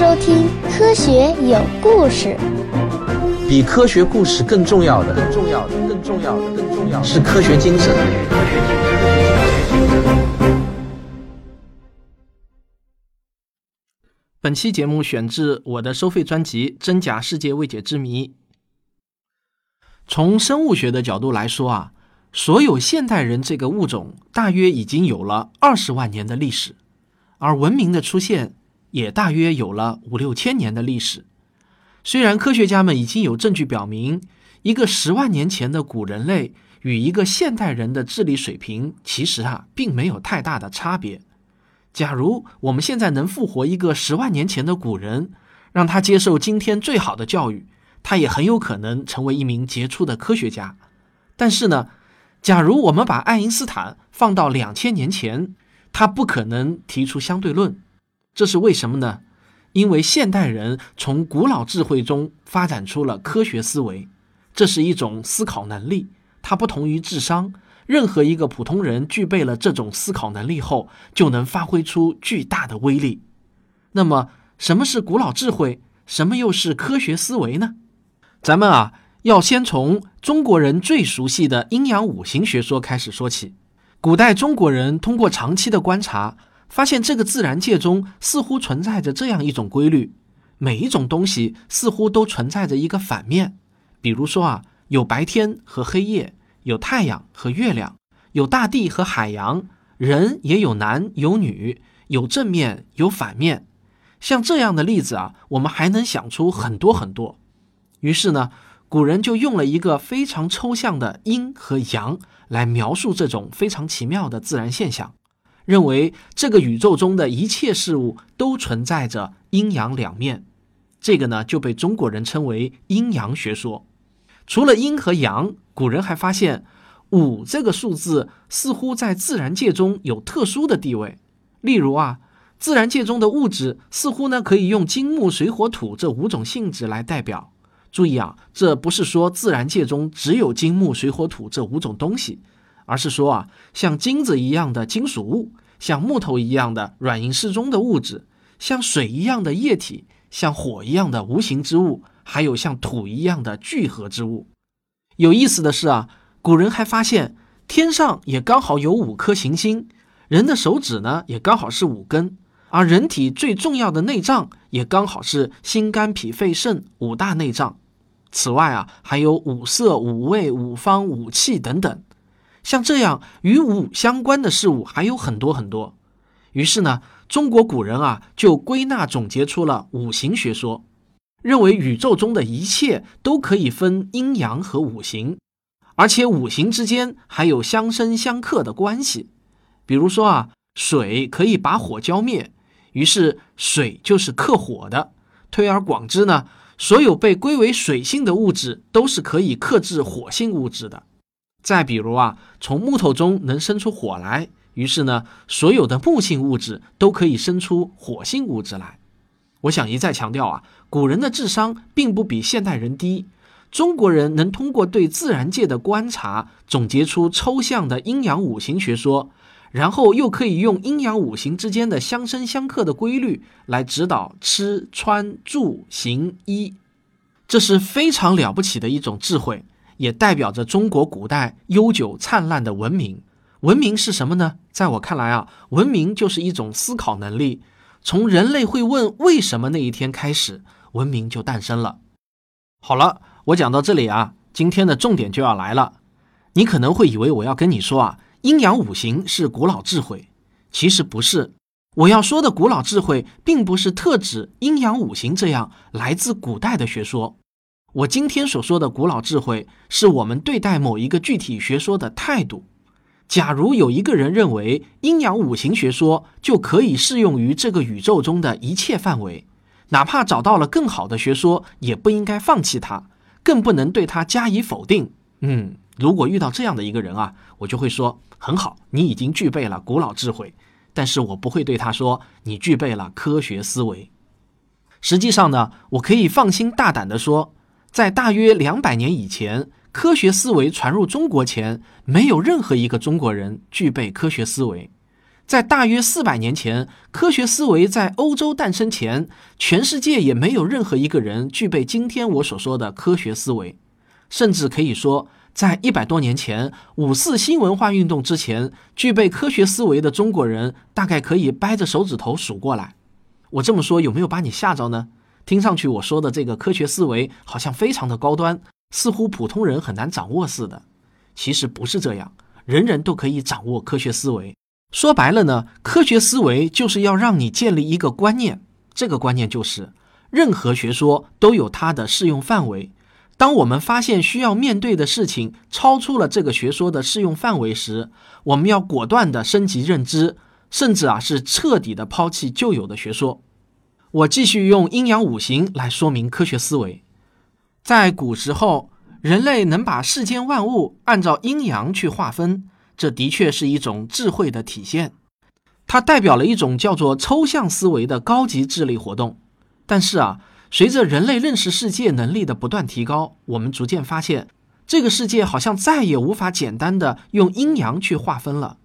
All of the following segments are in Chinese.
收听《科学有故事》。比科学故事更重要的，更重要的，更重要的，更重要的是科学精神。本期节目选自我的收费专辑《真假世界未解之谜》。从生物学的角度来说啊，所有现代人这个物种大约已经有了二十万年的历史，而文明的出现也大约有了五六千年的历史。虽然科学家们已经有证据表明，一个十万年前的古人类与一个现代人的智力水平其实啊并没有太大的差别。假如我们现在能复活一个十万年前的古人，让他接受今天最好的教育，他也很有可能成为一名杰出的科学家。但是呢，假如我们把爱因斯坦放到两千年前，他不可能提出相对论。这是为什么呢？因为现代人从古老智慧中发展出了科学思维，这是一种思考能力，它不同于智商。任何一个普通人具备了这种思考能力后，就能发挥出巨大的威力。那么，什么是古老智慧？什么又是科学思维呢？咱们啊，要先从中国人最熟悉的阴阳五行学说开始说起。古代中国人通过长期的观察，发现这个自然界中似乎存在着这样一种规律：每一种东西似乎都存在着一个反面。比如说啊，有白天和黑夜。有太阳和月亮，有大地和海洋，人也有男有女，有正面有反面。像这样的例子啊，我们还能想出很多很多。于是呢，古人就用了一个非常抽象的阴和阳来描述这种非常奇妙的自然现象，认为这个宇宙中的一切事物都存在着阴阳两面。这个呢，就被中国人称为阴阳学说。除了阴和阳。古人还发现，五这个数字似乎在自然界中有特殊的地位。例如啊，自然界中的物质似乎呢可以用金木水火土这五种性质来代表。注意啊，这不是说自然界中只有金木水火土这五种东西，而是说啊，像金子一样的金属物，像木头一样的软硬适中的物质，像水一样的液体，像火一样的无形之物，还有像土一样的聚合之物。有意思的是啊，古人还发现天上也刚好有五颗行星，人的手指呢也刚好是五根，而人体最重要的内脏也刚好是心肝脾肺肾五大内脏。此外啊，还有五色、五味、五方、五气等等，像这样与五相关的事物还有很多很多。于是呢，中国古人啊就归纳总结出了五行学说。认为宇宙中的一切都可以分阴阳和五行，而且五行之间还有相生相克的关系。比如说啊，水可以把火浇灭，于是水就是克火的。推而广之呢，所有被归为水性的物质都是可以克制火性物质的。再比如啊，从木头中能生出火来，于是呢，所有的木性物质都可以生出火性物质来。我想一再强调啊，古人的智商并不比现代人低。中国人能通过对自然界的观察，总结出抽象的阴阳五行学说，然后又可以用阴阳五行之间的相生相克的规律来指导吃穿住行衣，这是非常了不起的一种智慧，也代表着中国古代悠久灿烂的文明。文明是什么呢？在我看来啊，文明就是一种思考能力。从人类会问为什么那一天开始，文明就诞生了。好了，我讲到这里啊，今天的重点就要来了。你可能会以为我要跟你说啊，阴阳五行是古老智慧，其实不是。我要说的古老智慧，并不是特指阴阳五行这样来自古代的学说。我今天所说的古老智慧，是我们对待某一个具体学说的态度。假如有一个人认为阴阳五行学说就可以适用于这个宇宙中的一切范围，哪怕找到了更好的学说，也不应该放弃它，更不能对它加以否定。嗯，如果遇到这样的一个人啊，我就会说很好，你已经具备了古老智慧，但是我不会对他说你具备了科学思维。实际上呢，我可以放心大胆地说，在大约两百年以前。科学思维传入中国前，没有任何一个中国人具备科学思维。在大约四百年前，科学思维在欧洲诞生前，全世界也没有任何一个人具备今天我所说的科学思维。甚至可以说，在一百多年前，五四新文化运动之前，具备科学思维的中国人，大概可以掰着手指头数过来。我这么说有没有把你吓着呢？听上去我说的这个科学思维好像非常的高端，似乎普通人很难掌握似的。其实不是这样，人人都可以掌握科学思维。说白了呢，科学思维就是要让你建立一个观念，这个观念就是任何学说都有它的适用范围。当我们发现需要面对的事情超出了这个学说的适用范围时，我们要果断的升级认知，甚至啊是彻底的抛弃旧有的学说。我继续用阴阳五行来说明科学思维。在古时候，人类能把世间万物按照阴阳去划分，这的确是一种智慧的体现。它代表了一种叫做抽象思维的高级智力活动。但是啊。随着人类认识世界能力的不断提高，我们逐渐发现，这个世界好像再也无法简单的用阴阳去划分了。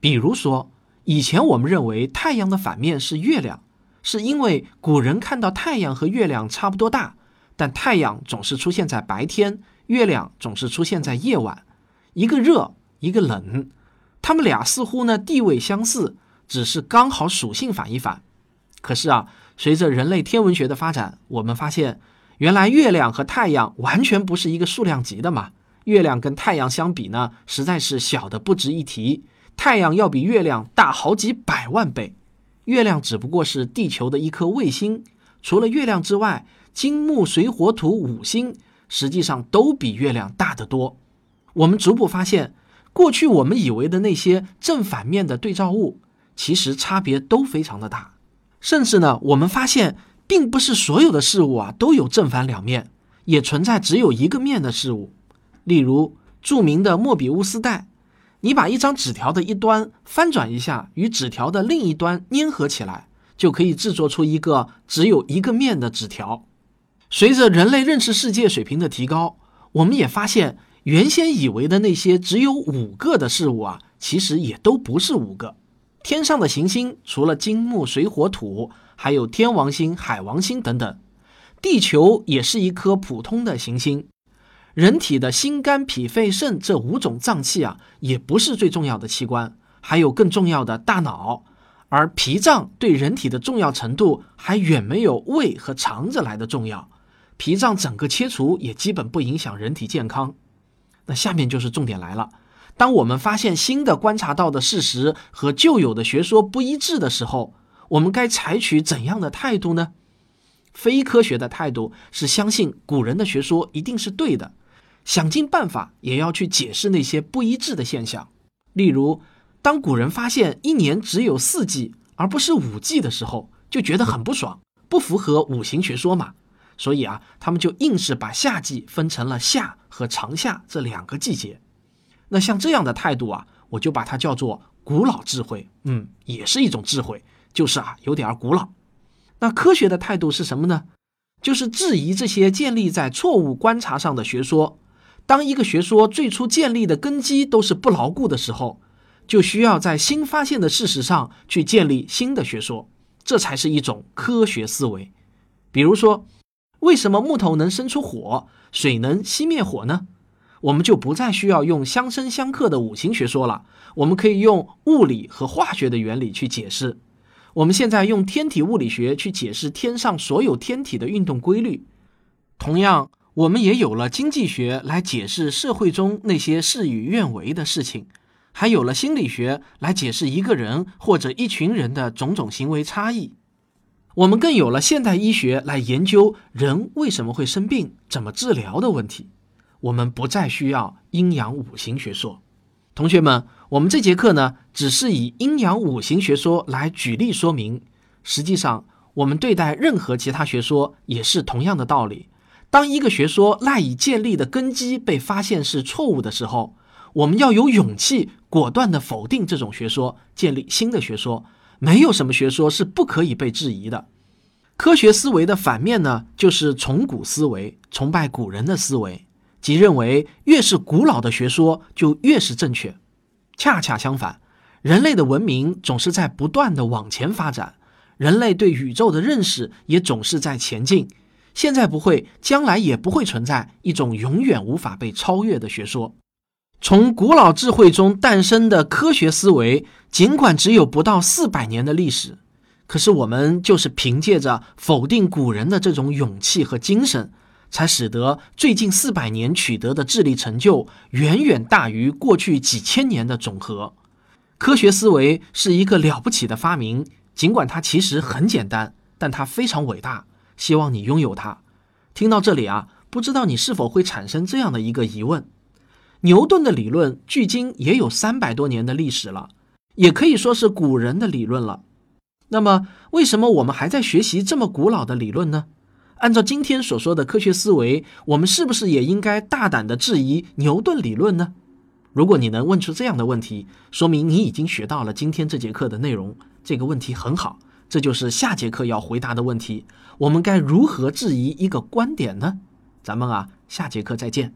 比如说，以前我们认为太阳的反面是月亮，是因为古人看到太阳和月亮差不多大，但太阳总是出现在白天，月亮总是出现在夜晚，一个热，一个冷，他们俩似乎呢地位相似，只是刚好属性反一反。可是啊。随着人类天文学的发展，我们发现，原来月亮和太阳完全不是一个数量级的嘛。月亮跟太阳相比呢，实在是小的不值一提。太阳要比月亮大好几百万倍，月亮只不过是地球的一颗卫星。除了月亮之外，金木水火土五星实际上都比月亮大得多。我们逐步发现，过去我们以为的那些正反面的对照物，其实差别都非常的大。甚至呢，我们发现，并不是所有的事物啊都有正反两面，也存在只有一个面的事物。例如，著名的莫比乌斯带，你把一张纸条的一端翻转一下，与纸条的另一端粘合起来，就可以制作出一个只有一个面的纸条。随着人类认识世界水平的提高，我们也发现，原先以为的那些只有五个的事物啊，其实也都不是五个。天上的行星除了金木水火土，还有天王星、海王星等等。地球也是一颗普通的行星。人体的心肝脾肺肾这五种脏器啊，也不是最重要的器官，还有更重要的大脑。而脾脏对人体的重要程度，还远没有胃和肠子来的重要。脾脏整个切除也基本不影响人体健康。那下面就是重点来了。当我们发现新的观察到的事实和旧有的学说不一致的时候，我们该采取怎样的态度呢？非科学的态度是相信古人的学说一定是对的，想尽办法也要去解释那些不一致的现象。例如，当古人发现一年只有四季而不是五季的时候，就觉得很不爽，不符合五行学说嘛。所以啊，他们就硬是把夏季分成了夏和长夏这两个季节。那像这样的态度啊，我就把它叫做古老智慧，嗯，也是一种智慧，就是啊有点古老。那科学的态度是什么呢？就是质疑这些建立在错误观察上的学说。当一个学说最初建立的根基都是不牢固的时候，就需要在新发现的事实上去建立新的学说，这才是一种科学思维。比如说，为什么木头能生出火，水能熄灭火呢？我们就不再需要用相生相克的五行学说了，我们可以用物理和化学的原理去解释。我们现在用天体物理学去解释天上所有天体的运动规律，同样，我们也有了经济学来解释社会中那些事与愿违的事情，还有了心理学来解释一个人或者一群人的种种行为差异。我们更有了现代医学来研究人为什么会生病、怎么治疗的问题。我们不再需要阴阳五行学说，同学们，我们这节课呢，只是以阴阳五行学说来举例说明。实际上，我们对待任何其他学说也是同样的道理。当一个学说赖以建立的根基被发现是错误的时候，我们要有勇气果断地否定这种学说，建立新的学说。没有什么学说是不可以被质疑的。科学思维的反面呢，就是崇古思维，崇拜古人的思维。即认为越是古老的学说就越是正确，恰恰相反，人类的文明总是在不断的往前发展，人类对宇宙的认识也总是在前进。现在不会，将来也不会存在一种永远无法被超越的学说。从古老智慧中诞生的科学思维，尽管只有不到四百年的历史，可是我们就是凭借着否定古人的这种勇气和精神，才使得最近四百年取得的智力成就远远大于过去几千年的总和。科学思维是一个了不起的发明，尽管它其实很简单，但它非常伟大。希望你拥有它。听到这里啊，不知道你是否会产生这样的一个疑问：牛顿的理论距今也有三百多年的历史了，也可以说是古人的理论了。那么，为什么我们还在学习这么古老的理论呢？按照今天所说的科学思维，我们是不是也应该大胆的质疑牛顿理论呢？如果你能问出这样的问题，说明你已经学到了今天这节课的内容。这个问题很好。这就是下节课要回答的问题。我们该如何质疑一个观点呢？咱们啊，下节课再见。